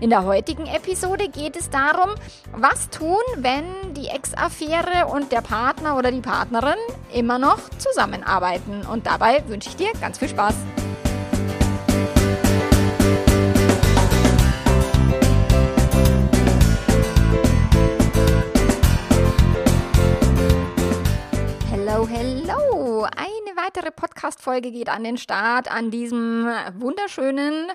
In der heutigen Episode geht es darum, was tun, wenn die Ex-Affäre und der Partner oder die Partnerin immer noch zusammenarbeiten. Und dabei wünsche ich dir ganz viel Spaß. Hello, hello! Eine weitere Podcast-Folge geht an den Start an diesem wunderschönen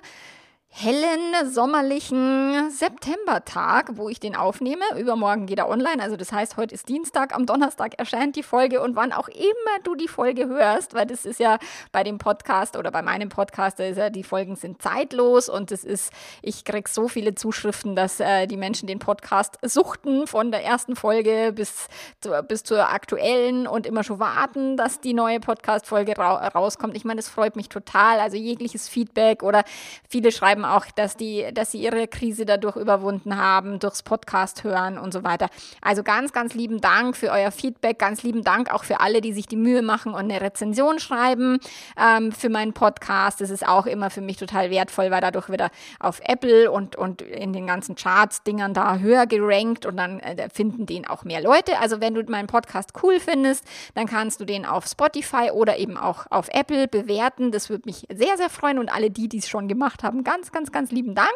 hellen, sommerlichen Septembertag, wo ich den aufnehme. Übermorgen geht er online. Also das heißt, heute ist Dienstag, am Donnerstag erscheint die Folge und wann auch immer du die Folge hörst, weil das ist ja bei dem Podcast oder bei meinem Podcast, ist ja, die Folgen sind zeitlos und es ist, ich kriege so viele Zuschriften, dass äh, die Menschen den Podcast suchten von der ersten Folge bis, zu, bis zur aktuellen und immer schon warten, dass die neue Podcast-Folge ra rauskommt. Ich meine, das freut mich total. Also jegliches Feedback oder viele schreiben auch, dass, die, dass sie ihre Krise dadurch überwunden haben, durchs Podcast hören und so weiter. Also ganz, ganz lieben Dank für euer Feedback, ganz lieben Dank auch für alle, die sich die Mühe machen und eine Rezension schreiben ähm, für meinen Podcast. Das ist auch immer für mich total wertvoll, weil dadurch wieder auf Apple und, und in den ganzen Charts-Dingern da höher gerankt und dann äh, finden den auch mehr Leute. Also wenn du meinen Podcast cool findest, dann kannst du den auf Spotify oder eben auch auf Apple bewerten. Das würde mich sehr, sehr freuen und alle die, die es schon gemacht haben, ganz, ganz, ganz lieben Dank.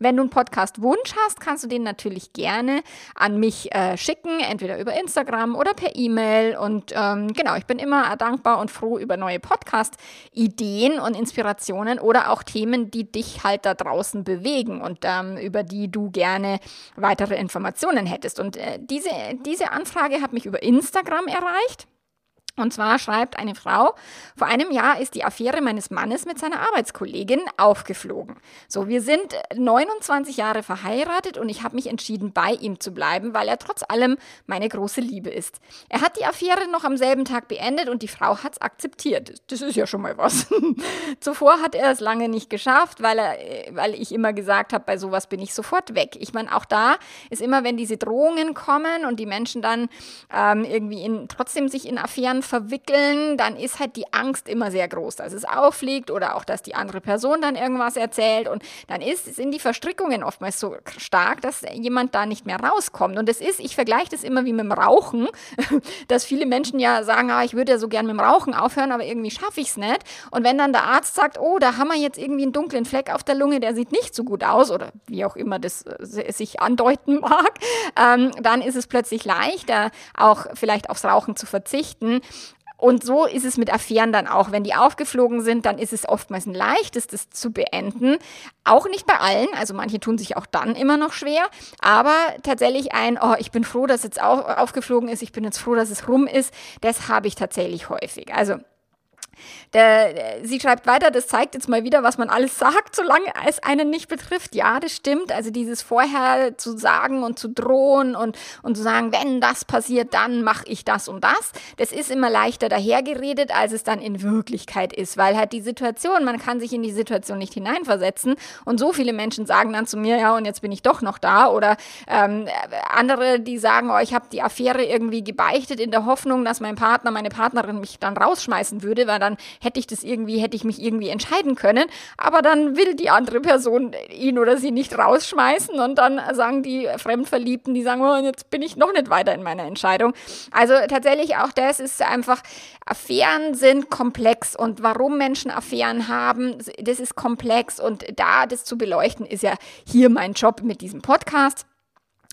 Wenn du einen Podcast-Wunsch hast, kannst du den natürlich gerne an mich äh, schicken, entweder über Instagram oder per E-Mail. Und ähm, genau, ich bin immer dankbar und froh über neue Podcast-Ideen und Inspirationen oder auch Themen, die dich halt da draußen bewegen und ähm, über die du gerne weitere Informationen hättest. Und äh, diese, diese Anfrage hat mich über Instagram erreicht. Und zwar schreibt eine Frau, vor einem Jahr ist die Affäre meines Mannes mit seiner Arbeitskollegin aufgeflogen. So, wir sind 29 Jahre verheiratet und ich habe mich entschieden, bei ihm zu bleiben, weil er trotz allem meine große Liebe ist. Er hat die Affäre noch am selben Tag beendet und die Frau hat es akzeptiert. Das ist ja schon mal was. Zuvor hat er es lange nicht geschafft, weil, er, weil ich immer gesagt habe, bei sowas bin ich sofort weg. Ich meine, auch da ist immer, wenn diese Drohungen kommen und die Menschen dann ähm, irgendwie in, trotzdem sich in Affären verwickeln, dann ist halt die Angst immer sehr groß, dass es auffliegt oder auch, dass die andere Person dann irgendwas erzählt und dann ist, sind die Verstrickungen oftmals so stark, dass jemand da nicht mehr rauskommt. Und es ist, ich vergleiche das immer wie mit dem Rauchen, dass viele Menschen ja sagen, ah, ich würde ja so gern mit dem Rauchen aufhören, aber irgendwie schaffe ich es nicht. Und wenn dann der Arzt sagt, oh, da haben wir jetzt irgendwie einen dunklen Fleck auf der Lunge, der sieht nicht so gut aus oder wie auch immer das äh, sich andeuten mag, ähm, dann ist es plötzlich leichter, auch vielleicht aufs Rauchen zu verzichten. Und so ist es mit Affären dann auch. Wenn die aufgeflogen sind, dann ist es oftmals ein leichtes, das zu beenden. Auch nicht bei allen, also manche tun sich auch dann immer noch schwer, aber tatsächlich ein, oh, ich bin froh, dass jetzt auch aufgeflogen ist, ich bin jetzt froh, dass es rum ist, das habe ich tatsächlich häufig. Also der, sie schreibt weiter, das zeigt jetzt mal wieder, was man alles sagt, solange es einen nicht betrifft. Ja, das stimmt. Also dieses vorher zu sagen und zu drohen und, und zu sagen, wenn das passiert, dann mache ich das und das. Das ist immer leichter dahergeredet, als es dann in Wirklichkeit ist, weil halt die Situation, man kann sich in die Situation nicht hineinversetzen. Und so viele Menschen sagen dann zu mir, ja, und jetzt bin ich doch noch da. Oder ähm, andere, die sagen, oh, ich habe die Affäre irgendwie gebeichtet in der Hoffnung, dass mein Partner, meine Partnerin mich dann rausschmeißen würde, weil dann hätte ich das irgendwie, hätte ich mich irgendwie entscheiden können. Aber dann will die andere Person ihn oder sie nicht rausschmeißen und dann sagen die Fremdverliebten, die sagen, oh, jetzt bin ich noch nicht weiter in meiner Entscheidung. Also tatsächlich auch das ist einfach, Affären sind komplex und warum Menschen Affären haben, das ist komplex und da das zu beleuchten, ist ja hier mein Job mit diesem Podcast.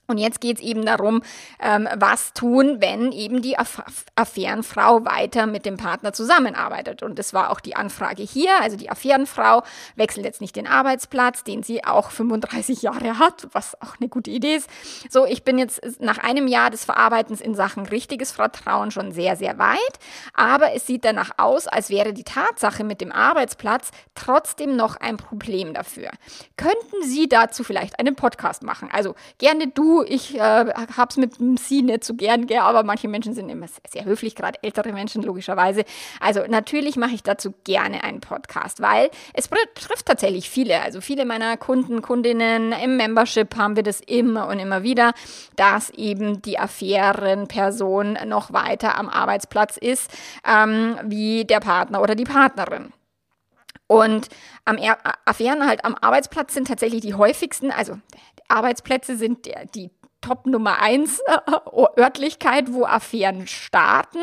Und jetzt geht es eben darum, ähm, was tun, wenn eben die Aff Affärenfrau weiter mit dem Partner zusammenarbeitet. Und das war auch die Anfrage hier. Also die Affärenfrau wechselt jetzt nicht den Arbeitsplatz, den sie auch 35 Jahre hat, was auch eine gute Idee ist. So, ich bin jetzt nach einem Jahr des Verarbeitens in Sachen richtiges Vertrauen schon sehr, sehr weit. Aber es sieht danach aus, als wäre die Tatsache mit dem Arbeitsplatz trotzdem noch ein Problem dafür. Könnten Sie dazu vielleicht einen Podcast machen? Also gerne du ich äh, hab's mit dem Sie nicht so gern, gell, aber manche Menschen sind immer sehr, sehr höflich, gerade ältere Menschen logischerweise. Also natürlich mache ich dazu gerne einen Podcast, weil es betrifft tatsächlich viele. Also viele meiner Kunden, Kundinnen im Membership haben wir das immer und immer wieder, dass eben die Affärenperson noch weiter am Arbeitsplatz ist, ähm, wie der Partner oder die Partnerin. Und am Affären halt am Arbeitsplatz sind tatsächlich die häufigsten, also Arbeitsplätze sind der, die Top Nummer 1 äh, Örtlichkeit, wo Affären starten.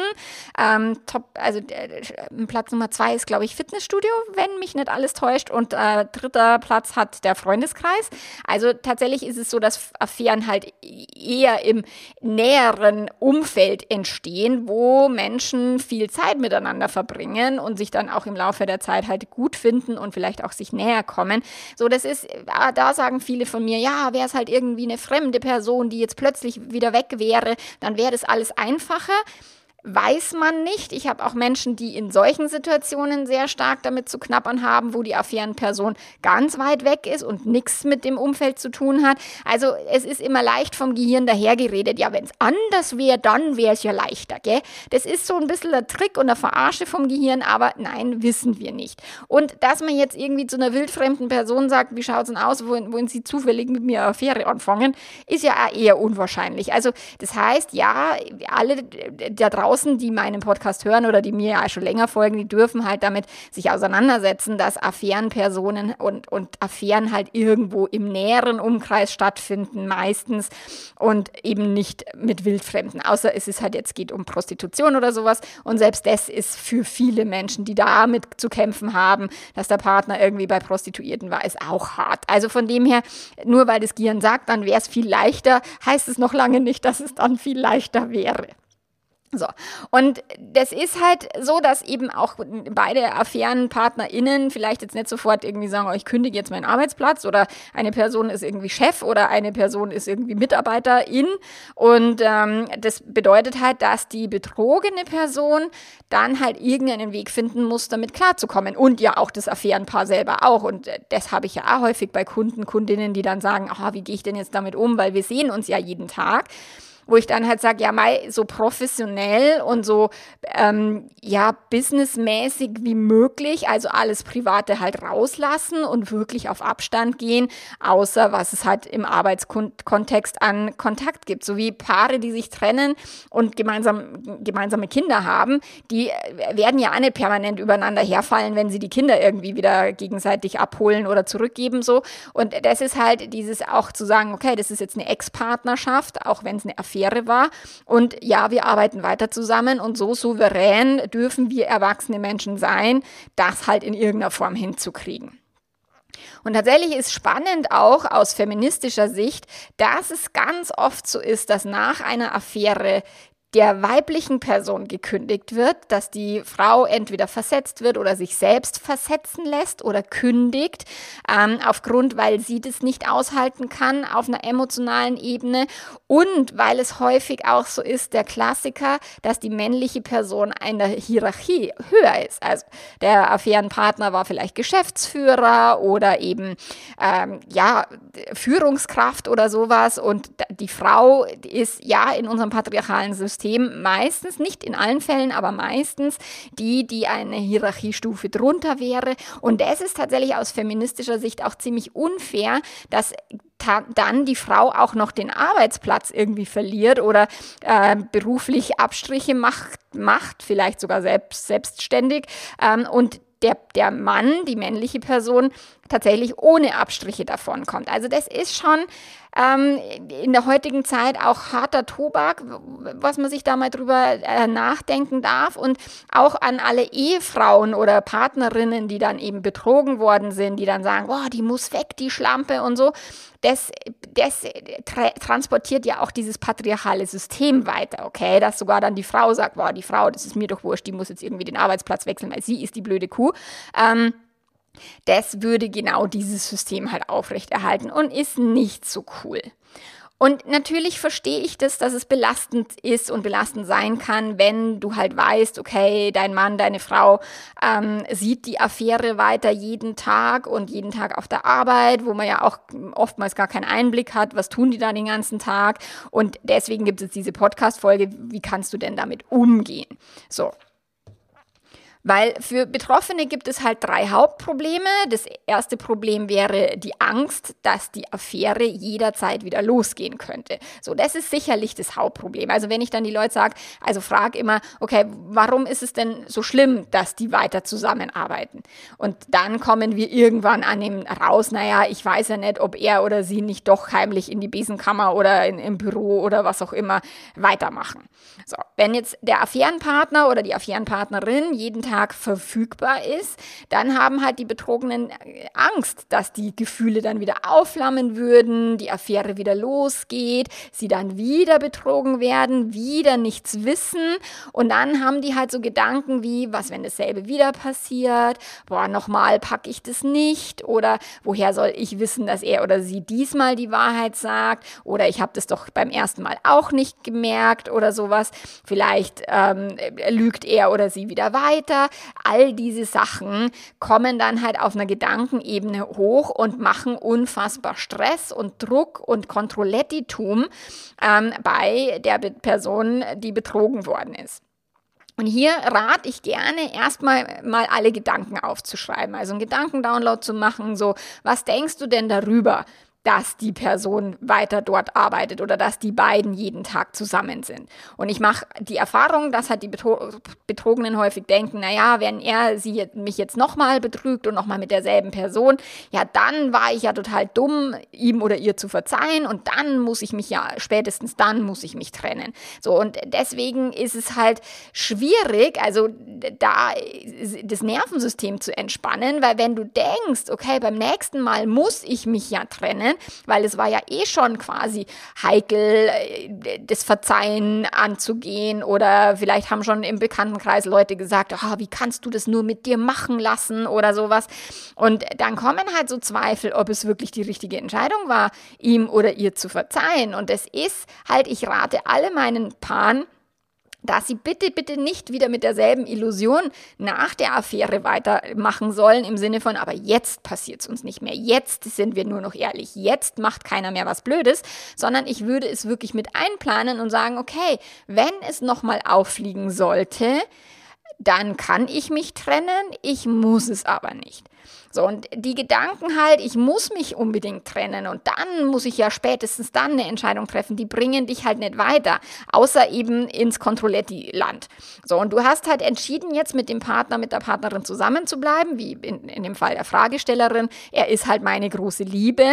Ähm, Top, also äh, Platz Nummer 2 ist, glaube ich, Fitnessstudio, wenn mich nicht alles täuscht. Und äh, dritter Platz hat der Freundeskreis. Also tatsächlich ist es so, dass Affären halt eher im näheren Umfeld entstehen, wo Menschen viel Zeit miteinander verbringen und sich dann auch im Laufe der Zeit halt gut finden und vielleicht auch sich näher kommen. So, das ist, äh, da sagen viele von mir, ja, wäre es halt irgendwie eine fremde Person, die jetzt plötzlich wieder weg wäre, dann wäre das alles einfacher weiß man nicht. Ich habe auch Menschen, die in solchen Situationen sehr stark damit zu knappern haben, wo die Affärenperson ganz weit weg ist und nichts mit dem Umfeld zu tun hat. Also es ist immer leicht vom Gehirn dahergeredet. Ja, wenn es anders wäre, dann wäre es ja leichter, gell? Das ist so ein bisschen der Trick und der Verarsche vom Gehirn, aber nein, wissen wir nicht. Und dass man jetzt irgendwie zu einer wildfremden Person sagt, wie schaut es denn aus, wollen, wollen Sie zufällig mit mir eine Affäre anfangen, ist ja eher unwahrscheinlich. Also das heißt, ja, alle da draußen draußen, die meinen Podcast hören oder die mir ja schon länger folgen, die dürfen halt damit sich auseinandersetzen, dass Affärenpersonen und, und Affären halt irgendwo im näheren Umkreis stattfinden, meistens und eben nicht mit Wildfremden. Außer es ist halt jetzt geht um Prostitution oder sowas. Und selbst das ist für viele Menschen, die damit zu kämpfen haben, dass der Partner irgendwie bei Prostituierten war, ist auch hart. Also von dem her, nur weil das Gehirn sagt, dann wäre es viel leichter, heißt es noch lange nicht, dass es dann viel leichter wäre. So. Und das ist halt so, dass eben auch beide AffärenpartnerInnen vielleicht jetzt nicht sofort irgendwie sagen, oh, ich kündige jetzt meinen Arbeitsplatz oder eine Person ist irgendwie Chef oder eine Person ist irgendwie Mitarbeiterin. Und ähm, das bedeutet halt, dass die betrogene Person dann halt irgendeinen Weg finden muss, damit klarzukommen. Und ja auch das Affärenpaar selber auch. Und das habe ich ja auch häufig bei Kunden, Kundinnen, die dann sagen, oh, wie gehe ich denn jetzt damit um, weil wir sehen uns ja jeden Tag wo ich dann halt sage, ja, mal so professionell und so, ähm, ja, businessmäßig wie möglich, also alles Private halt rauslassen und wirklich auf Abstand gehen, außer was es halt im Arbeitskontext an Kontakt gibt. So wie Paare, die sich trennen und gemeinsam, gemeinsame Kinder haben, die werden ja nicht permanent übereinander herfallen, wenn sie die Kinder irgendwie wieder gegenseitig abholen oder zurückgeben, so. Und das ist halt dieses auch zu sagen, okay, das ist jetzt eine Ex-Partnerschaft, auch wenn es eine Affäre Affäre war. Und ja, wir arbeiten weiter zusammen und so souverän dürfen wir erwachsene Menschen sein, das halt in irgendeiner Form hinzukriegen. Und tatsächlich ist spannend auch aus feministischer Sicht, dass es ganz oft so ist, dass nach einer Affäre der weiblichen Person gekündigt wird, dass die Frau entweder versetzt wird oder sich selbst versetzen lässt oder kündigt, ähm, aufgrund, weil sie das nicht aushalten kann auf einer emotionalen Ebene und weil es häufig auch so ist, der Klassiker, dass die männliche Person einer Hierarchie höher ist. Also der Affärenpartner war vielleicht Geschäftsführer oder eben ähm, ja Führungskraft oder sowas und die Frau ist ja in unserem patriarchalen System System meistens, nicht in allen Fällen, aber meistens die, die eine Hierarchiestufe drunter wäre. Und das ist tatsächlich aus feministischer Sicht auch ziemlich unfair, dass dann die Frau auch noch den Arbeitsplatz irgendwie verliert oder äh, beruflich Abstriche macht, macht, vielleicht sogar selbst, selbstständig ähm, und der, der Mann, die männliche Person, tatsächlich ohne Abstriche davon kommt. Also das ist schon ähm, in der heutigen Zeit auch harter Tobak, was man sich da mal drüber äh, nachdenken darf. Und auch an alle Ehefrauen oder Partnerinnen, die dann eben betrogen worden sind, die dann sagen, oh, die muss weg, die Schlampe und so. Das, das tra transportiert ja auch dieses patriarchale System weiter, okay? Dass sogar dann die Frau sagt, boah, die Frau, das ist mir doch wurscht, die muss jetzt irgendwie den Arbeitsplatz wechseln, weil sie ist die blöde Kuh. Ähm, das würde genau dieses System halt aufrechterhalten und ist nicht so cool. Und natürlich verstehe ich das, dass es belastend ist und belastend sein kann, wenn du halt weißt, okay, dein Mann, deine Frau ähm, sieht die Affäre weiter jeden Tag und jeden Tag auf der Arbeit, wo man ja auch oftmals gar keinen Einblick hat, was tun die da den ganzen Tag. Und deswegen gibt es diese Podcast-Folge, wie kannst du denn damit umgehen? So, weil für Betroffene gibt es halt drei Hauptprobleme. Das erste Problem wäre die Angst, dass die Affäre jederzeit wieder losgehen könnte. So, das ist sicherlich das Hauptproblem. Also wenn ich dann die Leute sage, also frag immer, okay, warum ist es denn so schlimm, dass die weiter zusammenarbeiten? Und dann kommen wir irgendwann an dem raus, naja, ich weiß ja nicht, ob er oder sie nicht doch heimlich in die Besenkammer oder in, im Büro oder was auch immer weitermachen. So, wenn jetzt der Affärenpartner oder die Affärenpartnerin jeden Tag Tag verfügbar ist, dann haben halt die Betrogenen äh, Angst, dass die Gefühle dann wieder aufflammen würden, die Affäre wieder losgeht, sie dann wieder betrogen werden, wieder nichts wissen. Und dann haben die halt so Gedanken wie, was wenn dasselbe wieder passiert, boah, nochmal packe ich das nicht? Oder woher soll ich wissen, dass er oder sie diesmal die Wahrheit sagt? Oder ich habe das doch beim ersten Mal auch nicht gemerkt oder sowas. Vielleicht ähm, lügt er oder sie wieder weiter all diese Sachen kommen dann halt auf einer Gedankenebene hoch und machen unfassbar Stress und Druck und Kontrollettitum ähm, bei der Person, die betrogen worden ist. Und hier rate ich gerne, erstmal mal alle Gedanken aufzuschreiben, also einen Gedankendownload zu machen, so, was denkst du denn darüber? Dass die Person weiter dort arbeitet oder dass die beiden jeden Tag zusammen sind. Und ich mache die Erfahrung, dass halt die Betro Betrogenen häufig denken, naja, wenn er sie mich jetzt nochmal betrügt und nochmal mit derselben Person, ja, dann war ich ja total dumm, ihm oder ihr zu verzeihen und dann muss ich mich ja, spätestens dann muss ich mich trennen. So, und deswegen ist es halt schwierig, also da das Nervensystem zu entspannen, weil wenn du denkst, okay, beim nächsten Mal muss ich mich ja trennen, Verzeihen, weil es war ja eh schon quasi heikel, äh, das Verzeihen anzugehen oder vielleicht haben schon im Bekanntenkreis Leute gesagt, oh, wie kannst du das nur mit dir machen lassen oder sowas. Und dann kommen halt so Zweifel, ob es wirklich die richtige Entscheidung war, ihm oder ihr zu verzeihen. Und es ist halt, ich rate alle meinen Paaren, dass sie bitte, bitte nicht wieder mit derselben Illusion nach der Affäre weitermachen sollen, im Sinne von, aber jetzt passiert es uns nicht mehr, jetzt sind wir nur noch ehrlich, jetzt macht keiner mehr was Blödes, sondern ich würde es wirklich mit einplanen und sagen, okay, wenn es nochmal auffliegen sollte, dann kann ich mich trennen, ich muss es aber nicht. So, und die Gedanken halt, ich muss mich unbedingt trennen und dann muss ich ja spätestens dann eine Entscheidung treffen, die bringen dich halt nicht weiter, außer eben ins Controletti-Land. So, und du hast halt entschieden, jetzt mit dem Partner, mit der Partnerin zusammenzubleiben, wie in, in dem Fall der Fragestellerin. Er ist halt meine große Liebe.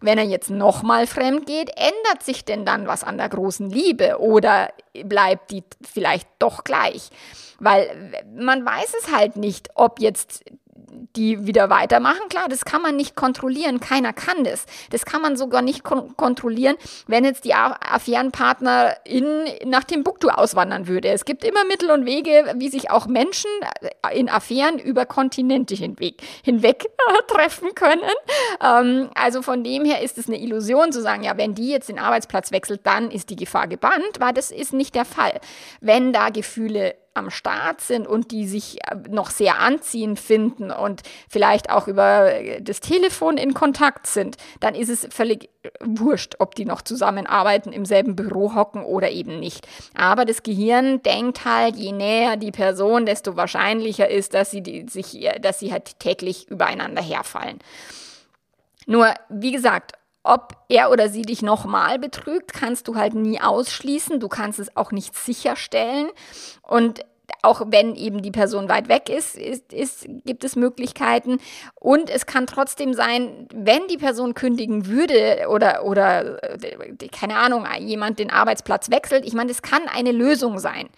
Wenn er jetzt nochmal fremd geht, ändert sich denn dann was an der großen Liebe oder bleibt die vielleicht doch gleich? Weil man weiß es halt nicht, ob jetzt die wieder weitermachen. Klar, das kann man nicht kontrollieren. Keiner kann das. Das kann man sogar nicht kon kontrollieren, wenn jetzt die Affärenpartnerin nach Timbuktu auswandern würde. Es gibt immer Mittel und Wege, wie sich auch Menschen in Affären über Kontinente hinweg, hinweg treffen können. Ähm, also von dem her ist es eine Illusion zu sagen, ja, wenn die jetzt den Arbeitsplatz wechselt, dann ist die Gefahr gebannt, weil das ist nicht der Fall. Wenn da Gefühle am Start sind und die sich äh, noch sehr anziehend finden und vielleicht auch über das Telefon in Kontakt sind, dann ist es völlig äh, wurscht, ob die noch zusammenarbeiten, im selben Büro hocken oder eben nicht. Aber das Gehirn denkt halt, je näher die Person, desto wahrscheinlicher ist, dass sie, die, sich, äh, dass sie halt täglich übereinander herfallen. Nur, wie gesagt, ob er oder sie dich nochmal betrügt, kannst du halt nie ausschließen. Du kannst es auch nicht sicherstellen. Und auch wenn eben die Person weit weg ist, ist, ist, gibt es Möglichkeiten. Und es kann trotzdem sein, wenn die Person kündigen würde oder, oder keine Ahnung, jemand den Arbeitsplatz wechselt. Ich meine, das kann eine Lösung sein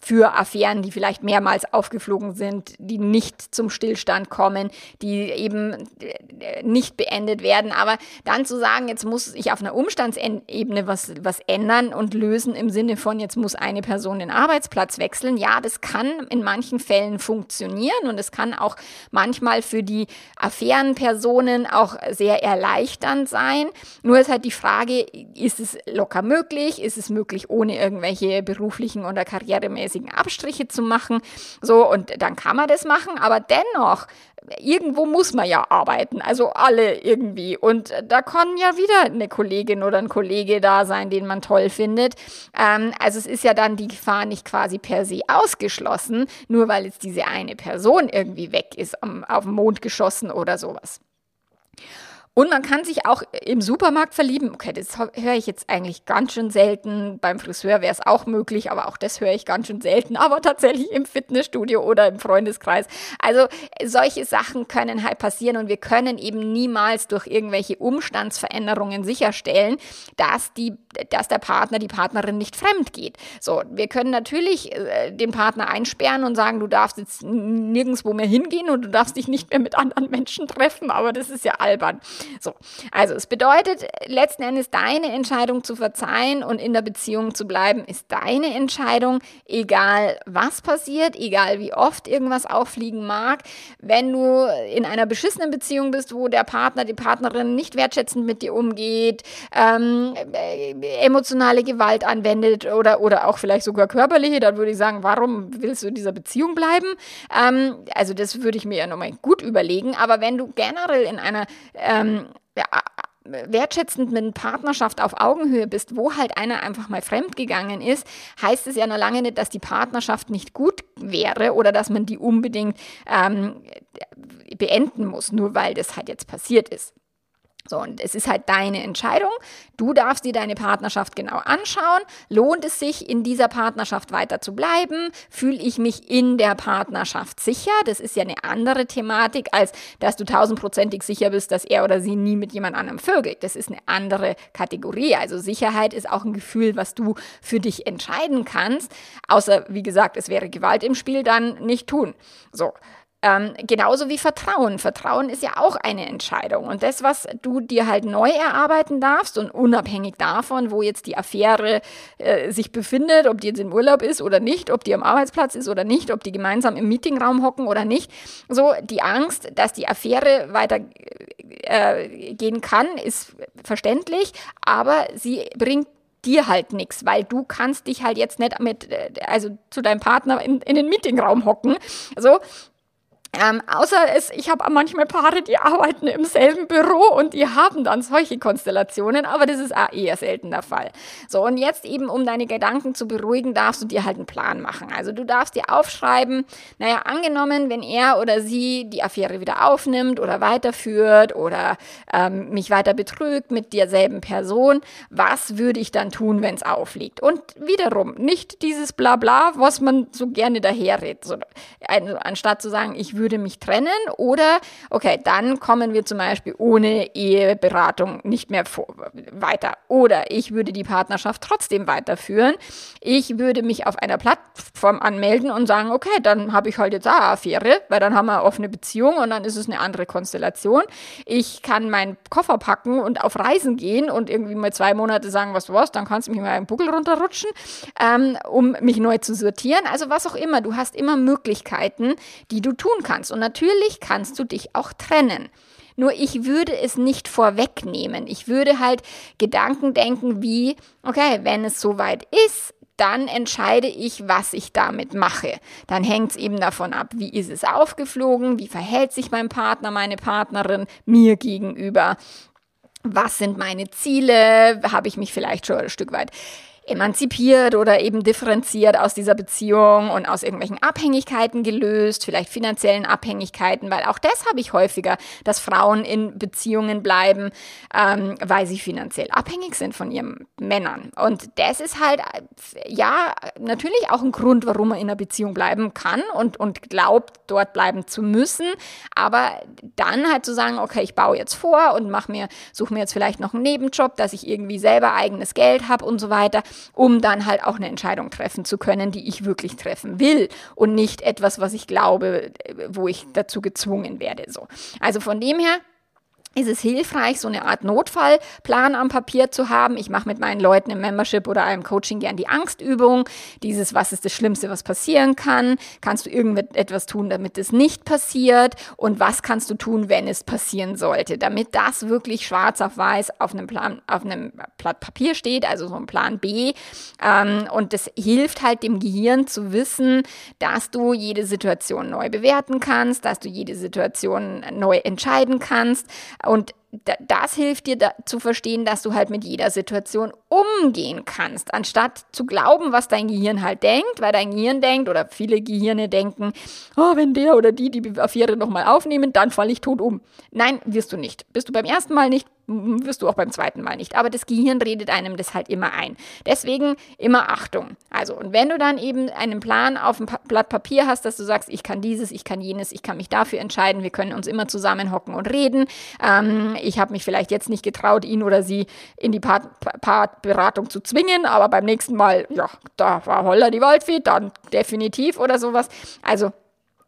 für Affären, die vielleicht mehrmals aufgeflogen sind, die nicht zum Stillstand kommen, die eben äh, nicht beendet werden. Aber dann zu sagen, jetzt muss sich auf einer Umstandsebene was, was ändern und lösen im Sinne von, jetzt muss eine Person den Arbeitsplatz wechseln, ja, das kann in manchen Fällen funktionieren und es kann auch manchmal für die Affärenpersonen auch sehr erleichternd sein. Nur ist halt die Frage, ist es locker möglich? Ist es möglich, ohne irgendwelche beruflichen oder karrieremäßigen Abstriche zu machen? So, und dann kann man das machen, aber dennoch, irgendwo muss man ja arbeiten, also alle irgendwie. Und da kann ja wieder eine Kollegin oder ein Kollege da sein, den man toll findet. Ähm, also es ist ja dann die Gefahr nicht quasi per se ausgeschlossen, nur weil jetzt diese eine Person irgendwie weg ist, um, auf den Mond geschossen oder sowas. Und man kann sich auch im Supermarkt verlieben. Okay, das höre ich jetzt eigentlich ganz schön selten. Beim Friseur wäre es auch möglich, aber auch das höre ich ganz schön selten. Aber tatsächlich im Fitnessstudio oder im Freundeskreis. Also solche Sachen können halt passieren und wir können eben niemals durch irgendwelche Umstandsveränderungen sicherstellen, dass die, dass der Partner, die Partnerin nicht fremd geht. So, wir können natürlich äh, den Partner einsperren und sagen, du darfst jetzt nirgendwo mehr hingehen und du darfst dich nicht mehr mit anderen Menschen treffen, aber das ist ja albern. So, also es bedeutet letzten Endes deine Entscheidung zu verzeihen und in der Beziehung zu bleiben, ist deine Entscheidung, egal was passiert, egal wie oft irgendwas auffliegen mag. Wenn du in einer beschissenen Beziehung bist, wo der Partner, die Partnerin nicht wertschätzend mit dir umgeht, ähm, äh, emotionale Gewalt anwendet oder, oder auch vielleicht sogar körperliche, dann würde ich sagen, warum willst du in dieser Beziehung bleiben? Ähm, also das würde ich mir ja nochmal gut überlegen. Aber wenn du generell in einer ähm, ja, wertschätzend mit einer Partnerschaft auf Augenhöhe bist, wo halt einer einfach mal fremdgegangen ist, heißt es ja noch lange nicht, dass die Partnerschaft nicht gut wäre oder dass man die unbedingt ähm, beenden muss, nur weil das halt jetzt passiert ist. So, und es ist halt deine Entscheidung. Du darfst dir deine Partnerschaft genau anschauen. Lohnt es sich, in dieser Partnerschaft weiter zu bleiben? Fühle ich mich in der Partnerschaft sicher? Das ist ja eine andere Thematik, als dass du tausendprozentig sicher bist, dass er oder sie nie mit jemand anderem vögelt. Das ist eine andere Kategorie. Also Sicherheit ist auch ein Gefühl, was du für dich entscheiden kannst. Außer, wie gesagt, es wäre Gewalt im Spiel, dann nicht tun. So. Ähm, genauso wie Vertrauen. Vertrauen ist ja auch eine Entscheidung. Und das, was du dir halt neu erarbeiten darfst und unabhängig davon, wo jetzt die Affäre äh, sich befindet, ob die jetzt im Urlaub ist oder nicht, ob die am Arbeitsplatz ist oder nicht, ob die gemeinsam im Meetingraum hocken oder nicht, so die Angst, dass die Affäre weiter äh, gehen kann, ist verständlich, aber sie bringt dir halt nichts, weil du kannst dich halt jetzt nicht mit, äh, also zu deinem Partner in, in den Meetingraum hocken. So, ähm, außer es, ich habe manchmal Paare, die arbeiten im selben Büro und die haben dann solche Konstellationen, aber das ist auch eher selten der Fall. So, und jetzt eben, um deine Gedanken zu beruhigen, darfst du dir halt einen Plan machen. Also du darfst dir aufschreiben, naja, angenommen, wenn er oder sie die Affäre wieder aufnimmt oder weiterführt oder ähm, mich weiter betrügt mit derselben Person, was würde ich dann tun, wenn es aufliegt? Und wiederum, nicht dieses Blabla, was man so gerne daherredet, so, anstatt zu sagen, ich würde würde mich trennen oder, okay, dann kommen wir zum Beispiel ohne Eheberatung nicht mehr vor, weiter. Oder ich würde die Partnerschaft trotzdem weiterführen. Ich würde mich auf einer Plattform anmelden und sagen, okay, dann habe ich halt jetzt eine Affäre, weil dann haben wir eine offene Beziehung und dann ist es eine andere Konstellation. Ich kann meinen Koffer packen und auf Reisen gehen und irgendwie mal zwei Monate sagen, was du was, dann kannst du mich mal einen Buckel runterrutschen, ähm, um mich neu zu sortieren. Also was auch immer, du hast immer Möglichkeiten, die du tun kannst kannst. Und natürlich kannst du dich auch trennen. Nur ich würde es nicht vorwegnehmen. Ich würde halt Gedanken denken wie, okay, wenn es soweit ist, dann entscheide ich, was ich damit mache. Dann hängt es eben davon ab, wie ist es aufgeflogen, wie verhält sich mein Partner, meine Partnerin mir gegenüber. Was sind meine Ziele? Habe ich mich vielleicht schon ein Stück weit emanzipiert oder eben differenziert aus dieser Beziehung und aus irgendwelchen Abhängigkeiten gelöst, vielleicht finanziellen Abhängigkeiten, weil auch das habe ich häufiger, dass Frauen in Beziehungen bleiben, ähm, weil sie finanziell abhängig sind von ihren Männern. Und das ist halt, ja, natürlich auch ein Grund, warum man in einer Beziehung bleiben kann und, und glaubt, dort bleiben zu müssen. Aber dann halt zu sagen, okay, ich baue jetzt vor und mache mir, suche mir jetzt vielleicht noch einen Nebenjob, dass ich irgendwie selber eigenes Geld habe und so weiter um dann halt auch eine Entscheidung treffen zu können, die ich wirklich treffen will und nicht etwas, was ich glaube, wo ich dazu gezwungen werde. So. Also von dem her ist es hilfreich, so eine Art Notfallplan am Papier zu haben. Ich mache mit meinen Leuten im Membership oder einem Coaching gern die Angstübung. Dieses, was ist das Schlimmste, was passieren kann? Kannst du irgendetwas tun, damit es nicht passiert? Und was kannst du tun, wenn es passieren sollte? Damit das wirklich schwarz auf weiß auf einem Plan, auf einem Blatt Papier steht, also so ein Plan B. Ähm, und das hilft halt dem Gehirn zu wissen, dass du jede Situation neu bewerten kannst, dass du jede Situation neu entscheiden kannst und das hilft dir da, zu verstehen, dass du halt mit jeder Situation umgehen kannst, anstatt zu glauben, was dein Gehirn halt denkt, weil dein Gehirn denkt oder viele Gehirne denken, oh, wenn der oder die die Affäre nochmal aufnehmen, dann falle ich tot um. Nein, wirst du nicht. Bist du beim ersten Mal nicht, wirst du auch beim zweiten Mal nicht. Aber das Gehirn redet einem das halt immer ein. Deswegen immer Achtung. Also, und wenn du dann eben einen Plan auf dem Blatt Papier hast, dass du sagst, ich kann dieses, ich kann jenes, ich kann mich dafür entscheiden, wir können uns immer zusammenhocken und reden. Ähm, ich habe mich vielleicht jetzt nicht getraut, ihn oder sie in die Part Partberatung zu zwingen, aber beim nächsten Mal, ja, da war Holler die Waldfee, dann definitiv oder sowas. Also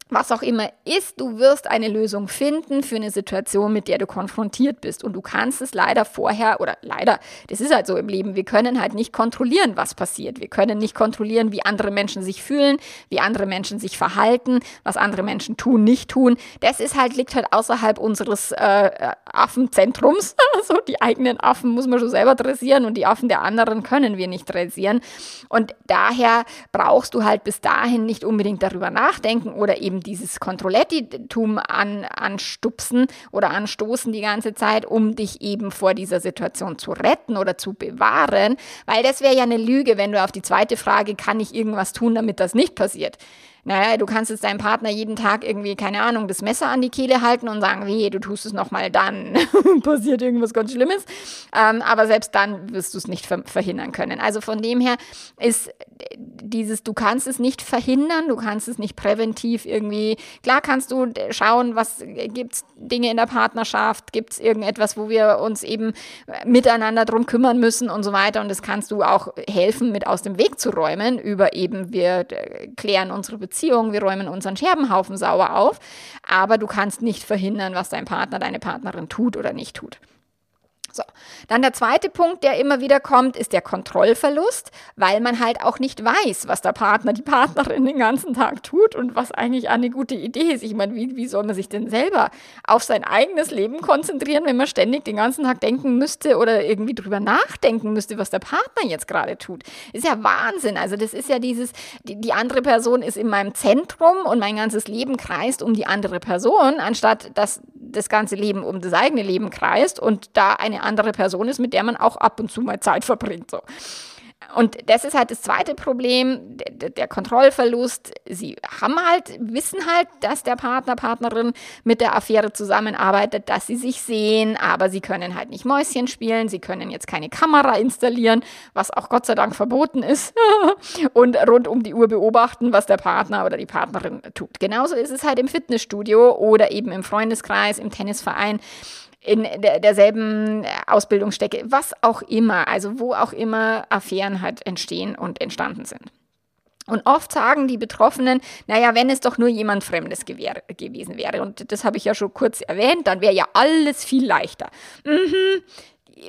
was auch immer ist, du wirst eine Lösung finden für eine Situation, mit der du konfrontiert bist. Und du kannst es leider vorher, oder leider, das ist halt so im Leben, wir können halt nicht kontrollieren, was passiert. Wir können nicht kontrollieren, wie andere Menschen sich fühlen, wie andere Menschen sich verhalten, was andere Menschen tun, nicht tun. Das ist halt, liegt halt außerhalb unseres äh, Affenzentrums. Also die eigenen Affen muss man schon selber dressieren und die Affen der anderen können wir nicht dressieren. Und daher brauchst du halt bis dahin nicht unbedingt darüber nachdenken oder eben dieses Controletti-Tum an, anstupsen oder anstoßen die ganze Zeit, um dich eben vor dieser Situation zu retten oder zu bewahren, weil das wäre ja eine Lüge, wenn du auf die zweite Frage, kann ich irgendwas tun, damit das nicht passiert? Naja, du kannst jetzt deinem Partner jeden Tag irgendwie, keine Ahnung, das Messer an die Kehle halten und sagen, wie, du tust es nochmal dann, passiert irgendwas ganz Schlimmes. Ähm, aber selbst dann wirst du es nicht ver verhindern können. Also von dem her ist dieses, du kannst es nicht verhindern, du kannst es nicht präventiv irgendwie, klar kannst du schauen, was gibt es Dinge in der Partnerschaft, gibt es irgendetwas, wo wir uns eben miteinander drum kümmern müssen und so weiter. Und das kannst du auch helfen, mit aus dem Weg zu räumen, über eben, wir klären unsere Beziehung Beziehung, wir räumen unseren Scherbenhaufen sauer auf, aber du kannst nicht verhindern, was dein Partner, deine Partnerin tut oder nicht tut. So. Dann der zweite Punkt, der immer wieder kommt, ist der Kontrollverlust, weil man halt auch nicht weiß, was der Partner, die Partnerin den ganzen Tag tut und was eigentlich eine gute Idee ist. Ich meine, wie, wie soll man sich denn selber auf sein eigenes Leben konzentrieren, wenn man ständig den ganzen Tag denken müsste oder irgendwie drüber nachdenken müsste, was der Partner jetzt gerade tut? Ist ja Wahnsinn. Also das ist ja dieses, die, die andere Person ist in meinem Zentrum und mein ganzes Leben kreist um die andere Person, anstatt dass das ganze Leben um das eigene Leben kreist und da eine andere Person ist, mit der man auch ab und zu mal Zeit verbringt. So. Und das ist halt das zweite Problem, der, der, Kontrollverlust. Sie haben halt, wissen halt, dass der Partner, Partnerin mit der Affäre zusammenarbeitet, dass sie sich sehen, aber sie können halt nicht Mäuschen spielen, sie können jetzt keine Kamera installieren, was auch Gott sei Dank verboten ist, und rund um die Uhr beobachten, was der Partner oder die Partnerin tut. Genauso ist es halt im Fitnessstudio oder eben im Freundeskreis, im Tennisverein in der, derselben Ausbildung stecke, was auch immer, also wo auch immer Affären halt entstehen und entstanden sind. Und oft sagen die Betroffenen, naja, wenn es doch nur jemand Fremdes gewesen wäre, und das habe ich ja schon kurz erwähnt, dann wäre ja alles viel leichter. Mhm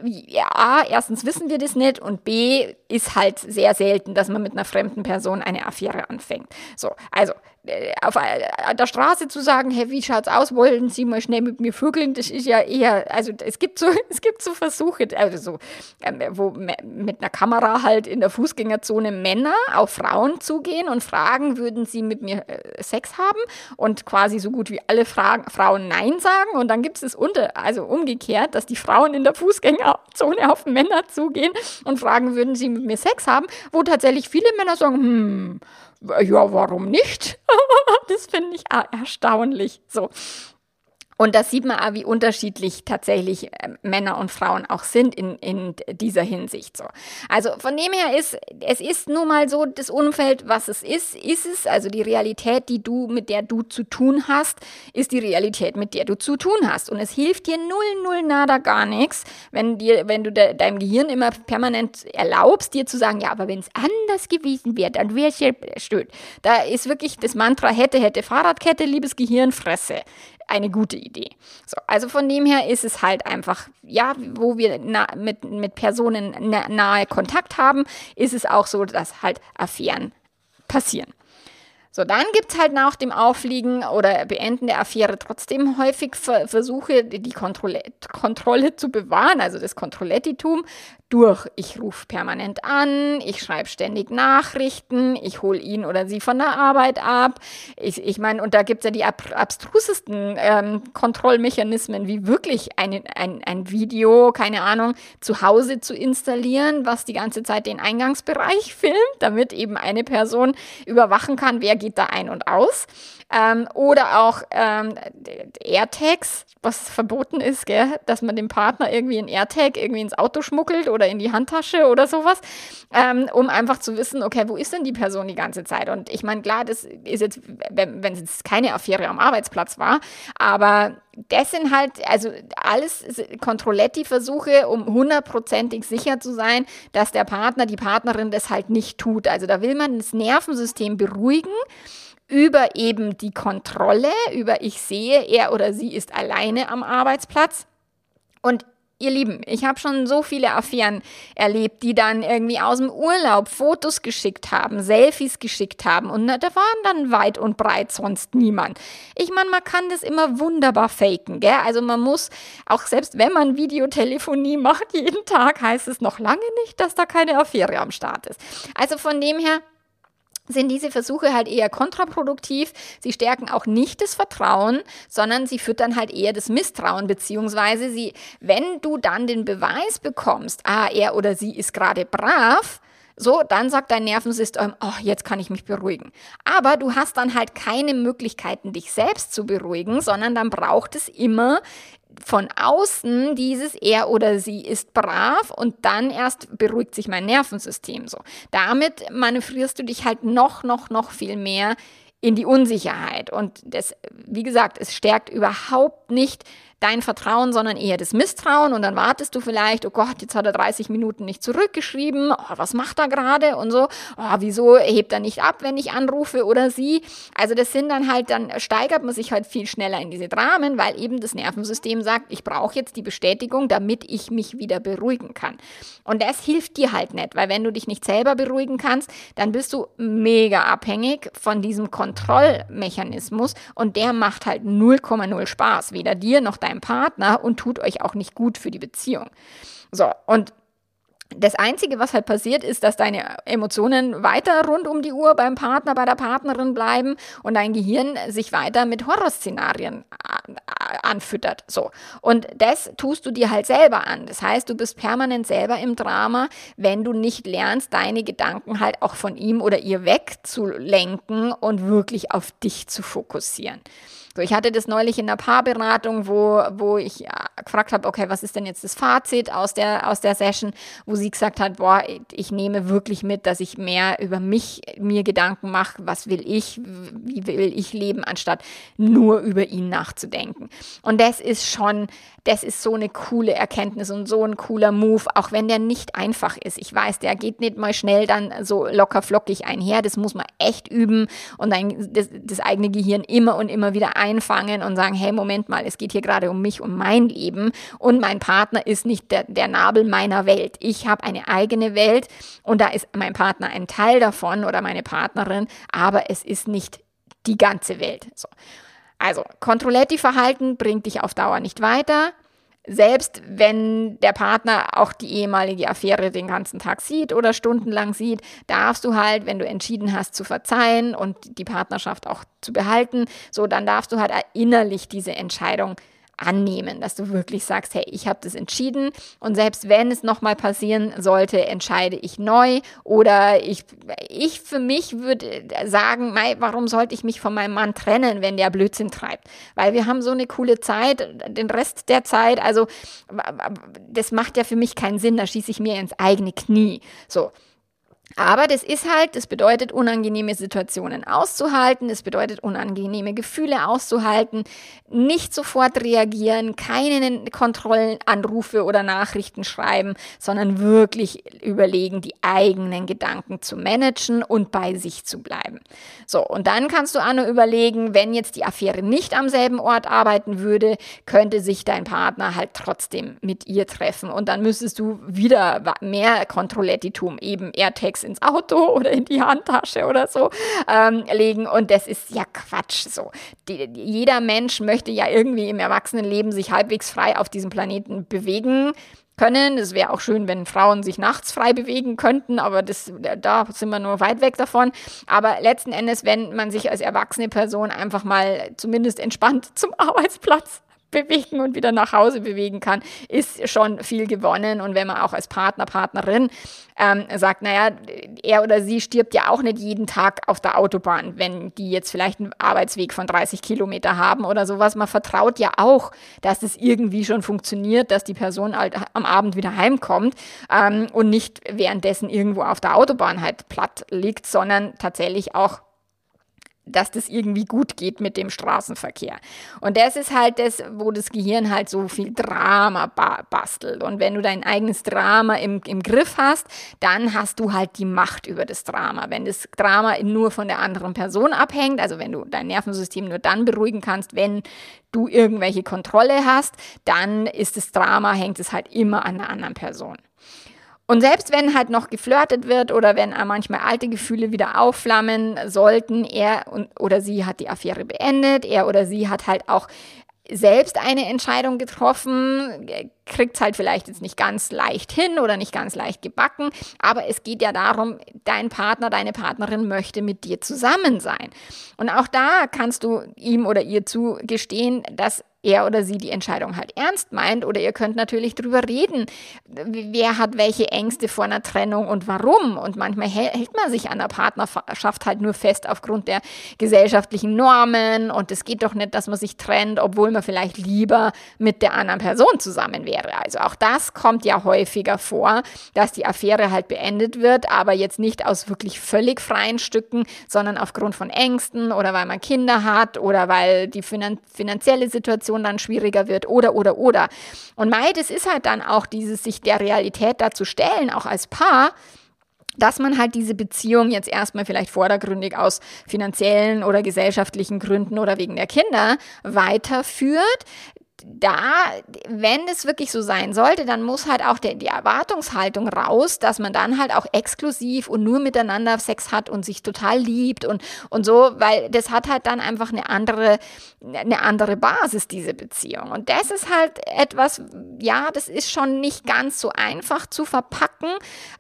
ja, erstens wissen wir das nicht und B ist halt sehr selten, dass man mit einer fremden Person eine Affäre anfängt. So, also auf äh, der Straße zu sagen, hey, wie schaut's aus, wollen Sie mal schnell mit mir vögeln, das ist ja eher, also es gibt so, es gibt so Versuche, also so, ähm, wo mit einer Kamera halt in der Fußgängerzone Männer auf Frauen zugehen und fragen, würden Sie mit mir äh, Sex haben? Und quasi so gut wie alle Fra Frauen Nein sagen. Und dann gibt es unter, also umgekehrt, dass die Frauen in der Fußgängerzone auf Männer zugehen und fragen, würden Sie mit mir Sex haben, wo tatsächlich viele Männer sagen, hm, ja, warum nicht? das finde ich erstaunlich. So. Und das sieht man auch, wie unterschiedlich tatsächlich äh, Männer und Frauen auch sind in, in dieser Hinsicht. So. Also von dem her ist, es ist nun mal so, das Umfeld, was es ist, ist es. Also die Realität, die du, mit der du zu tun hast, ist die Realität, mit der du zu tun hast. Und es hilft dir null, null, nada, gar nichts, wenn dir, wenn du de, deinem Gehirn immer permanent erlaubst, dir zu sagen, ja, aber wenn es anders gewesen wäre, dann wäre es ja stört. Da ist wirklich das Mantra hätte, hätte Fahrradkette, liebes Gehirn, fresse eine gute Idee. So, also von dem her ist es halt einfach, ja, wo wir na, mit, mit Personen na, nahe Kontakt haben, ist es auch so, dass halt Affären passieren. So, dann gibt es halt nach dem Auffliegen oder Beenden der Affäre trotzdem häufig Versuche, die Kontrolle, Kontrolle zu bewahren, also das Kontrollettitum, durch. Ich rufe permanent an, ich schreibe ständig Nachrichten, ich hole ihn oder sie von der Arbeit ab. Ich, ich meine, und da gibt es ja die ab, abstrusesten ähm, Kontrollmechanismen, wie wirklich eine, ein, ein Video, keine Ahnung, zu Hause zu installieren, was die ganze Zeit den Eingangsbereich filmt, damit eben eine Person überwachen kann, wer geht da ein und aus. Ähm, oder auch ähm, AirTags, was verboten ist, gell? dass man dem Partner irgendwie ein AirTag irgendwie ins Auto schmuggelt oder in die Handtasche oder sowas, ähm, um einfach zu wissen, okay, wo ist denn die Person die ganze Zeit? Und ich meine, klar, das ist jetzt, wenn, es jetzt keine Affäre am Arbeitsplatz war, aber das sind halt, also alles Kontrolletti-Versuche, um hundertprozentig sicher zu sein, dass der Partner, die Partnerin das halt nicht tut. Also da will man das Nervensystem beruhigen über eben die Kontrolle, über ich sehe, er oder sie ist alleine am Arbeitsplatz. Und ihr Lieben, ich habe schon so viele Affären erlebt, die dann irgendwie aus dem Urlaub Fotos geschickt haben, Selfies geschickt haben und da waren dann weit und breit sonst niemand. Ich meine, man kann das immer wunderbar faken, gell? Also man muss, auch selbst wenn man Videotelefonie macht jeden Tag, heißt es noch lange nicht, dass da keine Affäre am Start ist. Also von dem her, sind diese Versuche halt eher kontraproduktiv. Sie stärken auch nicht das Vertrauen, sondern sie füttern halt eher das Misstrauen, beziehungsweise sie, wenn du dann den Beweis bekommst, ah, er oder sie ist gerade brav, so, dann sagt dein Nervensystem, oh, jetzt kann ich mich beruhigen. Aber du hast dann halt keine Möglichkeiten, dich selbst zu beruhigen, sondern dann braucht es immer von außen dieses er oder sie ist brav und dann erst beruhigt sich mein Nervensystem so. Damit manövrierst du dich halt noch, noch, noch viel mehr in die Unsicherheit. Und das, wie gesagt, es stärkt überhaupt nicht dein Vertrauen, sondern eher das Misstrauen und dann wartest du vielleicht, oh Gott, jetzt hat er 30 Minuten nicht zurückgeschrieben, oh, was macht er gerade und so, oh, wieso hebt er nicht ab, wenn ich anrufe oder sie. Also das sind dann halt, dann steigert man sich halt viel schneller in diese Dramen, weil eben das Nervensystem sagt, ich brauche jetzt die Bestätigung, damit ich mich wieder beruhigen kann. Und das hilft dir halt nicht, weil wenn du dich nicht selber beruhigen kannst, dann bist du mega abhängig von diesem Kontrollmechanismus und der macht halt 0,0 Spaß, weder dir noch deinem deinem Partner und tut euch auch nicht gut für die Beziehung. So, und das Einzige, was halt passiert, ist, dass deine Emotionen weiter rund um die Uhr beim Partner, bei der Partnerin bleiben und dein Gehirn sich weiter mit Horrorszenarien anfüttert. So. Und das tust du dir halt selber an. Das heißt, du bist permanent selber im Drama, wenn du nicht lernst, deine Gedanken halt auch von ihm oder ihr wegzulenken und wirklich auf dich zu fokussieren. So, ich hatte das neulich in einer Paarberatung, wo, wo ich ja, gefragt habe, okay, was ist denn jetzt das Fazit aus der, aus der Session, wo sie gesagt hat, boah, ich nehme wirklich mit, dass ich mehr über mich mir Gedanken mache, was will ich, wie will ich leben, anstatt nur über ihn nachzudenken. Und das ist schon, das ist so eine coole Erkenntnis und so ein cooler Move, auch wenn der nicht einfach ist. Ich weiß, der geht nicht mal schnell dann so locker flockig einher, das muss man echt üben und dann das, das eigene Gehirn immer und immer wieder einfangen und sagen, hey, Moment mal, es geht hier gerade um mich, um mein Leben und mein Partner ist nicht der, der Nabel meiner Welt. Ich habe eine eigene Welt und da ist mein Partner ein Teil davon oder meine Partnerin, aber es ist nicht die ganze Welt. So. Also, Controletti-Verhalten bringt dich auf Dauer nicht weiter selbst wenn der Partner auch die ehemalige Affäre den ganzen Tag sieht oder stundenlang sieht, darfst du halt, wenn du entschieden hast zu verzeihen und die Partnerschaft auch zu behalten, so dann darfst du halt innerlich diese Entscheidung annehmen, dass du wirklich sagst, hey, ich habe das entschieden und selbst wenn es nochmal passieren sollte, entscheide ich neu oder ich, ich für mich würde sagen, mei, warum sollte ich mich von meinem Mann trennen, wenn der Blödsinn treibt? Weil wir haben so eine coole Zeit, den Rest der Zeit, also das macht ja für mich keinen Sinn, da schieße ich mir ins eigene Knie. So. Aber das ist halt, das bedeutet, unangenehme Situationen auszuhalten, das bedeutet, unangenehme Gefühle auszuhalten, nicht sofort reagieren, keine Kontrollanrufe oder Nachrichten schreiben, sondern wirklich überlegen, die eigenen Gedanken zu managen und bei sich zu bleiben. So, und dann kannst du auch nur überlegen, wenn jetzt die Affäre nicht am selben Ort arbeiten würde, könnte sich dein Partner halt trotzdem mit ihr treffen und dann müsstest du wieder mehr Kontrollettitum, eben AirTags Bags ins Auto oder in die Handtasche oder so ähm, legen. Und das ist ja Quatsch so. Die, jeder Mensch möchte ja irgendwie im Erwachsenenleben sich halbwegs frei auf diesem Planeten bewegen können. Es wäre auch schön, wenn Frauen sich nachts frei bewegen könnten, aber das, da sind wir nur weit weg davon. Aber letzten Endes, wenn man sich als erwachsene Person einfach mal zumindest entspannt zum Arbeitsplatz bewegen und wieder nach Hause bewegen kann, ist schon viel gewonnen. Und wenn man auch als Partner, Partnerin ähm, sagt, naja, er oder sie stirbt ja auch nicht jeden Tag auf der Autobahn, wenn die jetzt vielleicht einen Arbeitsweg von 30 Kilometer haben oder sowas. Man vertraut ja auch, dass es irgendwie schon funktioniert, dass die Person halt am Abend wieder heimkommt ähm, und nicht währenddessen irgendwo auf der Autobahn halt platt liegt, sondern tatsächlich auch dass das irgendwie gut geht mit dem Straßenverkehr. Und das ist halt das, wo das Gehirn halt so viel Drama ba bastelt. Und wenn du dein eigenes Drama im, im Griff hast, dann hast du halt die Macht über das Drama. Wenn das Drama nur von der anderen Person abhängt, also wenn du dein Nervensystem nur dann beruhigen kannst, wenn du irgendwelche Kontrolle hast, dann ist das Drama, hängt es halt immer an der anderen Person. Und selbst wenn halt noch geflirtet wird oder wenn manchmal alte Gefühle wieder aufflammen sollten, er oder sie hat die Affäre beendet, er oder sie hat halt auch selbst eine Entscheidung getroffen, kriegt es halt vielleicht jetzt nicht ganz leicht hin oder nicht ganz leicht gebacken, aber es geht ja darum, dein Partner, deine Partnerin möchte mit dir zusammen sein. Und auch da kannst du ihm oder ihr zugestehen, dass er oder sie die Entscheidung halt ernst meint. Oder ihr könnt natürlich drüber reden, wer hat welche Ängste vor einer Trennung und warum. Und manchmal hält man sich an der Partnerschaft halt nur fest aufgrund der gesellschaftlichen Normen. Und es geht doch nicht, dass man sich trennt, obwohl man vielleicht lieber mit der anderen Person zusammen wäre. Also auch das kommt ja häufiger vor, dass die Affäre halt beendet wird, aber jetzt nicht aus wirklich völlig freien Stücken, sondern aufgrund von Ängsten oder weil man Kinder hat oder weil die finanzielle Situation Situation dann schwieriger wird oder, oder, oder. Und Mai, das ist halt dann auch dieses, sich der Realität dazu stellen, auch als Paar, dass man halt diese Beziehung jetzt erstmal vielleicht vordergründig aus finanziellen oder gesellschaftlichen Gründen oder wegen der Kinder weiterführt, da, wenn es wirklich so sein sollte, dann muss halt auch der, die Erwartungshaltung raus, dass man dann halt auch exklusiv und nur miteinander Sex hat und sich total liebt und, und so, weil das hat halt dann einfach eine andere, eine andere Basis, diese Beziehung. Und das ist halt etwas, ja, das ist schon nicht ganz so einfach zu verpacken,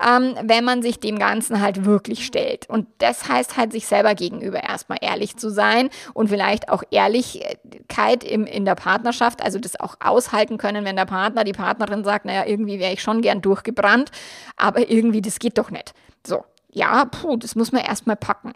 ähm, wenn man sich dem Ganzen halt wirklich stellt. Und das heißt halt, sich selber gegenüber erstmal ehrlich zu sein und vielleicht auch Ehrlichkeit im, in der Partnerschaft, also das auch aushalten können, wenn der Partner, die Partnerin sagt, naja, irgendwie wäre ich schon gern durchgebrannt, aber irgendwie, das geht doch nicht. So, ja, puh, das muss man erstmal packen.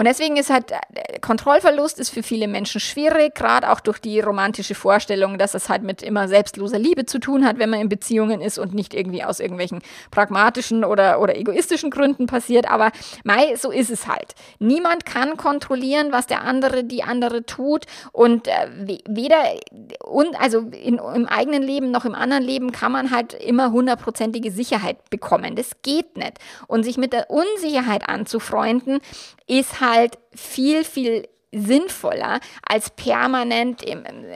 Und deswegen ist halt äh, Kontrollverlust ist für viele Menschen schwierig, gerade auch durch die romantische Vorstellung, dass es halt mit immer selbstloser Liebe zu tun hat, wenn man in Beziehungen ist und nicht irgendwie aus irgendwelchen pragmatischen oder, oder egoistischen Gründen passiert. Aber mei, so ist es halt. Niemand kann kontrollieren, was der andere, die andere tut. Und äh, weder und also in, im eigenen Leben noch im anderen Leben kann man halt immer hundertprozentige Sicherheit bekommen. Das geht nicht. Und sich mit der Unsicherheit anzufreunden, ist halt viel, viel sinnvoller als permanent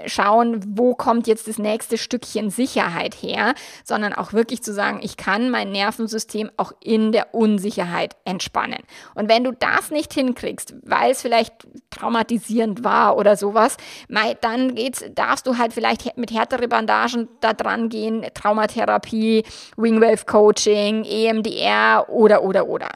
schauen, wo kommt jetzt das nächste Stückchen Sicherheit her, sondern auch wirklich zu sagen, ich kann mein Nervensystem auch in der Unsicherheit entspannen. Und wenn du das nicht hinkriegst, weil es vielleicht traumatisierend war oder sowas, dann geht's, darfst du halt vielleicht mit härtere Bandagen da dran gehen, Traumatherapie, Wingwave Coaching, EMDR oder oder oder.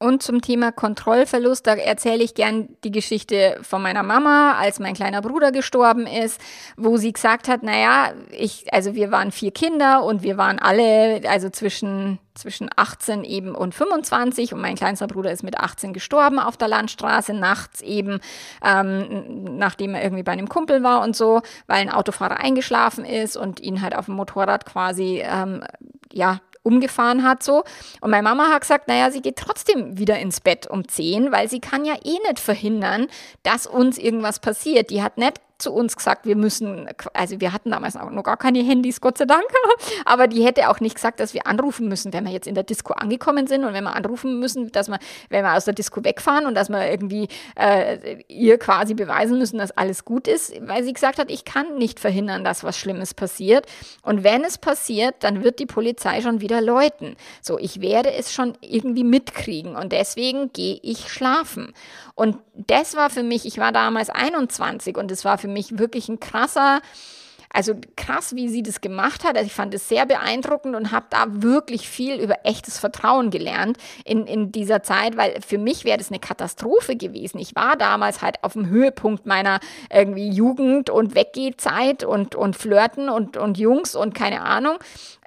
Und zum Thema Kontrollverlust, da erzähle ich gern die Geschichte von meiner Mama, als mein kleiner Bruder gestorben ist, wo sie gesagt hat, naja, ich, also wir waren vier Kinder und wir waren alle, also zwischen, zwischen 18 eben und 25 und mein kleinster Bruder ist mit 18 gestorben auf der Landstraße, nachts eben, ähm, nachdem er irgendwie bei einem Kumpel war und so, weil ein Autofahrer eingeschlafen ist und ihn halt auf dem Motorrad quasi, ähm, ja, umgefahren hat so. Und meine Mama hat gesagt, naja, sie geht trotzdem wieder ins Bett um 10, weil sie kann ja eh nicht verhindern, dass uns irgendwas passiert. Die hat nicht zu uns gesagt, wir müssen, also wir hatten damals noch gar keine Handys, Gott sei Dank, aber die hätte auch nicht gesagt, dass wir anrufen müssen, wenn wir jetzt in der Disco angekommen sind und wenn wir anrufen müssen, dass wir, wenn wir aus der Disco wegfahren und dass wir irgendwie äh, ihr quasi beweisen müssen, dass alles gut ist, weil sie gesagt hat, ich kann nicht verhindern, dass was Schlimmes passiert. Und wenn es passiert, dann wird die Polizei schon wieder läuten. So, ich werde es schon irgendwie mitkriegen und deswegen gehe ich schlafen. Und das war für mich, ich war damals 21 und es war für mich wirklich ein krasser, also krass, wie sie das gemacht hat. Also ich fand es sehr beeindruckend und habe da wirklich viel über echtes Vertrauen gelernt in, in dieser Zeit, weil für mich wäre das eine Katastrophe gewesen. Ich war damals halt auf dem Höhepunkt meiner irgendwie Jugend und Weggehzeit und, und Flirten und, und Jungs und keine Ahnung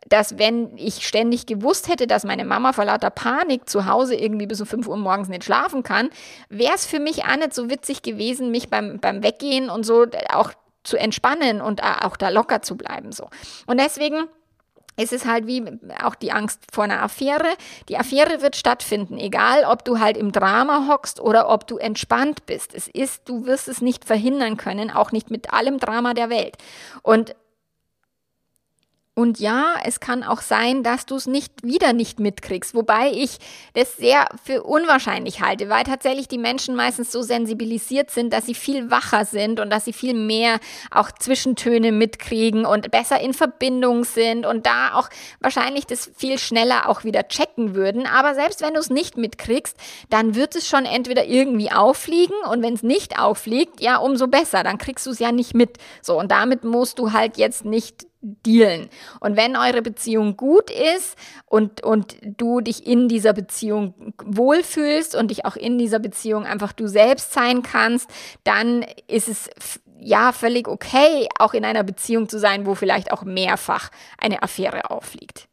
dass wenn ich ständig gewusst hätte, dass meine Mama vor lauter Panik zu Hause irgendwie bis um 5 Uhr morgens nicht schlafen kann, wäre es für mich auch nicht so witzig gewesen, mich beim, beim Weggehen und so auch zu entspannen und auch da locker zu bleiben. So. Und deswegen ist es halt wie auch die Angst vor einer Affäre. Die Affäre wird stattfinden, egal ob du halt im Drama hockst oder ob du entspannt bist. Es ist, du wirst es nicht verhindern können, auch nicht mit allem Drama der Welt. Und und ja, es kann auch sein, dass du es nicht wieder nicht mitkriegst, wobei ich das sehr für unwahrscheinlich halte, weil tatsächlich die Menschen meistens so sensibilisiert sind, dass sie viel wacher sind und dass sie viel mehr auch Zwischentöne mitkriegen und besser in Verbindung sind und da auch wahrscheinlich das viel schneller auch wieder checken würden. Aber selbst wenn du es nicht mitkriegst, dann wird es schon entweder irgendwie auffliegen und wenn es nicht auffliegt, ja, umso besser, dann kriegst du es ja nicht mit. So, und damit musst du halt jetzt nicht dealen. Und wenn eure Beziehung gut ist und, und du dich in dieser Beziehung wohlfühlst und dich auch in dieser Beziehung einfach du selbst sein kannst, dann ist es ja völlig okay, auch in einer Beziehung zu sein, wo vielleicht auch mehrfach eine Affäre auffliegt.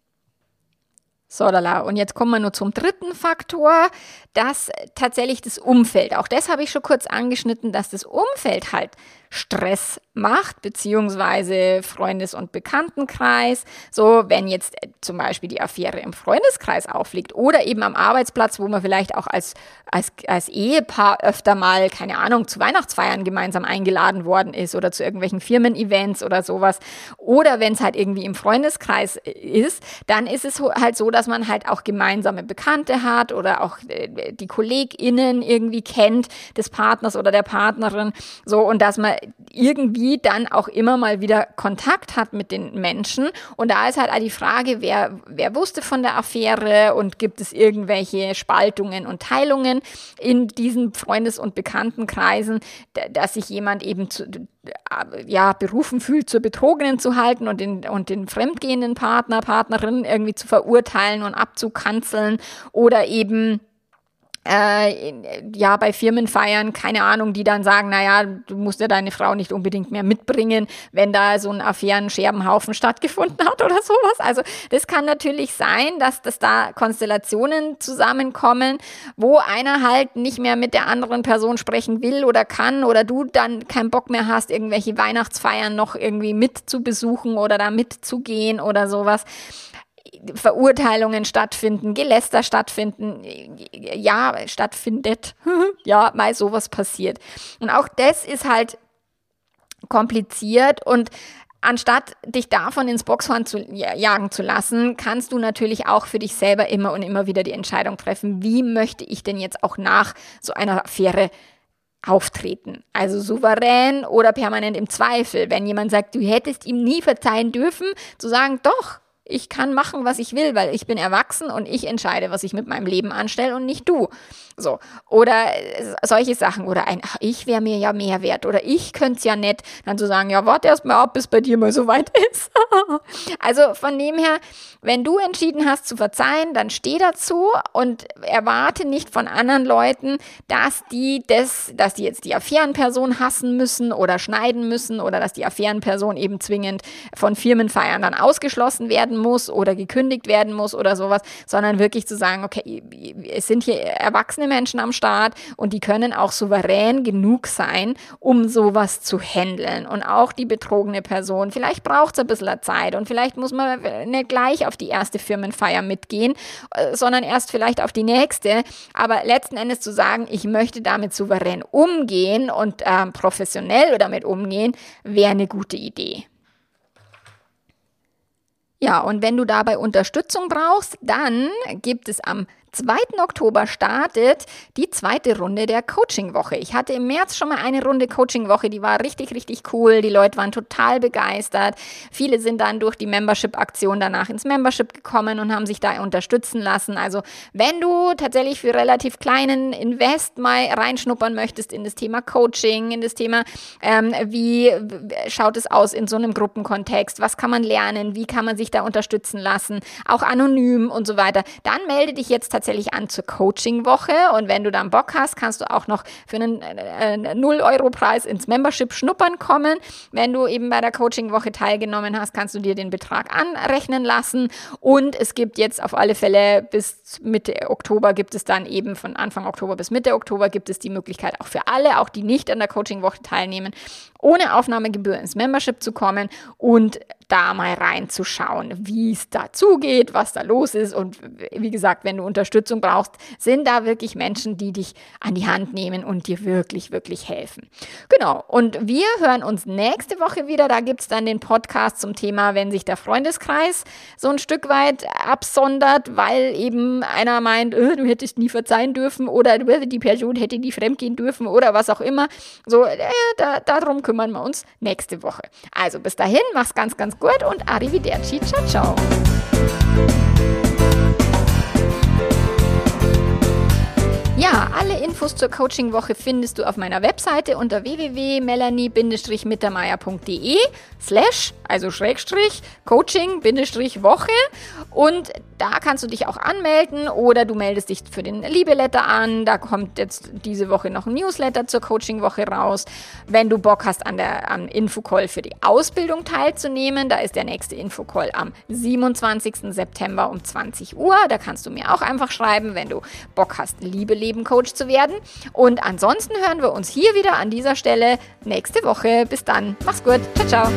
So, lala. Und jetzt kommen wir nur zum dritten Faktor, das tatsächlich das Umfeld. Auch das habe ich schon kurz angeschnitten, dass das Umfeld halt Stress macht, beziehungsweise Freundes- und Bekanntenkreis. So, wenn jetzt äh, zum Beispiel die Affäre im Freundeskreis aufliegt oder eben am Arbeitsplatz, wo man vielleicht auch als, als, als Ehepaar öfter mal, keine Ahnung, zu Weihnachtsfeiern gemeinsam eingeladen worden ist oder zu irgendwelchen Firmen-Events oder sowas. Oder wenn es halt irgendwie im Freundeskreis äh, ist, dann ist es halt so, dass man halt auch gemeinsame Bekannte hat oder auch äh, die KollegInnen irgendwie kennt des Partners oder der Partnerin. So, und dass man irgendwie dann auch immer mal wieder Kontakt hat mit den Menschen. Und da ist halt auch die Frage, wer, wer wusste von der Affäre und gibt es irgendwelche Spaltungen und Teilungen in diesen Freundes- und Bekanntenkreisen, dass sich jemand eben zu, ja, berufen fühlt, zur Betrogenen zu halten und den, und den fremdgehenden Partner, Partnerin irgendwie zu verurteilen und abzukanzeln oder eben äh, ja, bei Firmenfeiern, keine Ahnung, die dann sagen, naja, du musst ja deine Frau nicht unbedingt mehr mitbringen, wenn da so ein Affären-Scherbenhaufen stattgefunden hat oder sowas. Also das kann natürlich sein, dass, dass da Konstellationen zusammenkommen, wo einer halt nicht mehr mit der anderen Person sprechen will oder kann oder du dann keinen Bock mehr hast, irgendwelche Weihnachtsfeiern noch irgendwie mit zu besuchen oder da mitzugehen oder sowas. Verurteilungen stattfinden, Geläster stattfinden, ja, stattfindet, ja, mal sowas passiert. Und auch das ist halt kompliziert und anstatt dich davon ins Boxhorn zu jagen zu lassen, kannst du natürlich auch für dich selber immer und immer wieder die Entscheidung treffen, wie möchte ich denn jetzt auch nach so einer Affäre auftreten. Also souverän oder permanent im Zweifel. Wenn jemand sagt, du hättest ihm nie verzeihen dürfen, zu sagen, doch, ich kann machen, was ich will, weil ich bin erwachsen und ich entscheide, was ich mit meinem Leben anstelle und nicht du. So. Oder äh, solche Sachen. Oder ein, ach, ich wäre mir ja mehr wert. Oder ich könnte es ja nicht. Dann zu sagen, ja, warte erst mal ab, bis bei dir mal so weit ist. also von dem her, wenn du entschieden hast zu verzeihen, dann steh dazu und erwarte nicht von anderen Leuten, dass die das, dass die jetzt die Affärenperson hassen müssen oder schneiden müssen oder dass die Affärenperson eben zwingend von Firmenfeiern dann ausgeschlossen werden muss oder gekündigt werden muss oder sowas, sondern wirklich zu sagen, okay, es sind hier erwachsene Menschen am Start und die können auch souverän genug sein, um sowas zu handeln. Und auch die betrogene Person, vielleicht braucht es ein bisschen Zeit und vielleicht muss man nicht gleich auf die erste Firmenfeier mitgehen, äh, sondern erst vielleicht auf die nächste. Aber letzten Endes zu sagen, ich möchte damit souverän umgehen und äh, professionell damit umgehen, wäre eine gute Idee. Ja, und wenn du dabei Unterstützung brauchst, dann gibt es am 2. Oktober startet die zweite Runde der Coaching-Woche. Ich hatte im März schon mal eine Runde Coaching-Woche, die war richtig, richtig cool. Die Leute waren total begeistert. Viele sind dann durch die Membership-Aktion danach ins Membership gekommen und haben sich da unterstützen lassen. Also wenn du tatsächlich für relativ kleinen Invest mal reinschnuppern möchtest in das Thema Coaching, in das Thema, ähm, wie schaut es aus in so einem Gruppenkontext, was kann man lernen, wie kann man sich da unterstützen lassen, auch anonym und so weiter, dann melde dich jetzt tatsächlich tatsächlich an zur Coaching-Woche und wenn du dann Bock hast, kannst du auch noch für einen äh, 0-Euro-Preis ins Membership schnuppern kommen. Wenn du eben bei der Coaching-Woche teilgenommen hast, kannst du dir den Betrag anrechnen lassen und es gibt jetzt auf alle Fälle bis Mitte Oktober gibt es dann eben von Anfang Oktober bis Mitte Oktober gibt es die Möglichkeit auch für alle, auch die nicht an der Coaching-Woche teilnehmen, ohne Aufnahmegebühr ins Membership zu kommen und da mal reinzuschauen, wie es dazugeht, was da los ist. Und wie gesagt, wenn du Unterstützung brauchst, sind da wirklich Menschen, die dich an die Hand nehmen und dir wirklich, wirklich helfen. Genau. Und wir hören uns nächste Woche wieder. Da gibt es dann den Podcast zum Thema, wenn sich der Freundeskreis so ein Stück weit absondert, weil eben einer meint, äh, du hättest nie verzeihen dürfen oder die Person hätte nie fremdgehen dürfen oder was auch immer. So, äh, da, darum kümmern wir uns nächste Woche. Also bis dahin, mach's ganz, ganz gut und arrivederci. Ciao, ciao. Ja, alle Infos zur Coaching-Woche findest du auf meiner Webseite unter www.melanie-mittermeier.de slash, also Schrägstrich, Coaching-Woche und da kannst du dich auch anmelden oder du meldest dich für den Liebeletter an. Da kommt jetzt diese Woche noch ein Newsletter zur Coaching-Woche raus. Wenn du Bock hast, an der am Infocall für die Ausbildung teilzunehmen, da ist der nächste Infocall am 27. September um 20 Uhr. Da kannst du mir auch einfach schreiben, wenn du Bock hast, Liebe Leben Coach zu werden. Und ansonsten hören wir uns hier wieder an dieser Stelle nächste Woche. Bis dann. Mach's gut. Ciao, ciao.